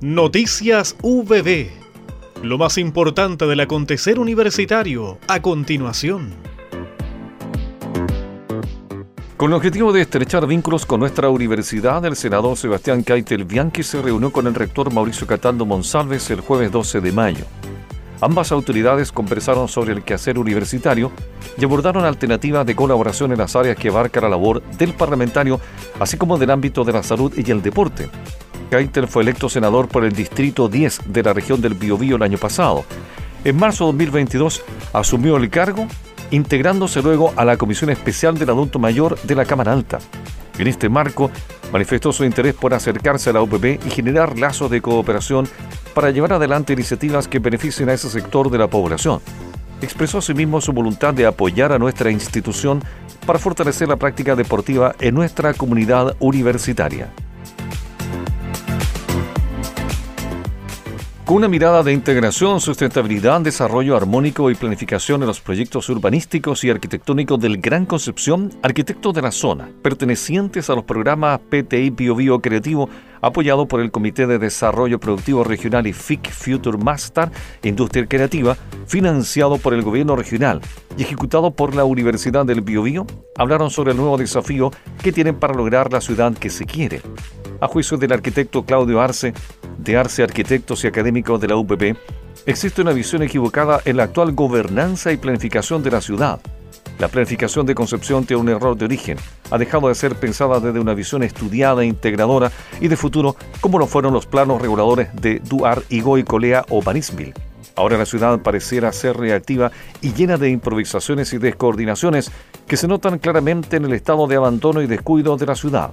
Noticias VB. Lo más importante del acontecer universitario a continuación. Con el objetivo de estrechar vínculos con nuestra universidad, el senador Sebastián Caitel Bianchi se reunió con el rector Mauricio Cataldo Monsalves el jueves 12 de mayo. Ambas autoridades conversaron sobre el quehacer universitario y abordaron alternativas de colaboración en las áreas que abarca la labor del parlamentario, así como del ámbito de la salud y el deporte. Keitel fue electo senador por el Distrito 10 de la región del Biobío el año pasado. En marzo de 2022 asumió el cargo, integrándose luego a la Comisión Especial del Adulto Mayor de la Cámara Alta. En este marco, manifestó su interés por acercarse a la UPP y generar lazos de cooperación para llevar adelante iniciativas que beneficien a ese sector de la población. Expresó asimismo su voluntad de apoyar a nuestra institución para fortalecer la práctica deportiva en nuestra comunidad universitaria. Con una mirada de integración, sustentabilidad, desarrollo armónico y planificación de los proyectos urbanísticos y arquitectónicos del Gran Concepción, arquitectos de la zona, pertenecientes a los programas PTI Bio Bio Creativo, apoyado por el Comité de Desarrollo Productivo Regional y FIC Future Master Industria Creativa, financiado por el gobierno regional y ejecutado por la Universidad del Biobío, hablaron sobre el nuevo desafío que tienen para lograr la ciudad que se quiere. A juicio del arquitecto Claudio Arce, de Arce Arquitectos y Académicos de la UPP, existe una visión equivocada en la actual gobernanza y planificación de la ciudad. La planificación de Concepción tiene un error de origen. Ha dejado de ser pensada desde una visión estudiada, integradora y de futuro, como lo fueron los planos reguladores de Duar, Igoy, Colea o Banisville. Ahora la ciudad pareciera ser reactiva y llena de improvisaciones y descoordinaciones que se notan claramente en el estado de abandono y descuido de la ciudad.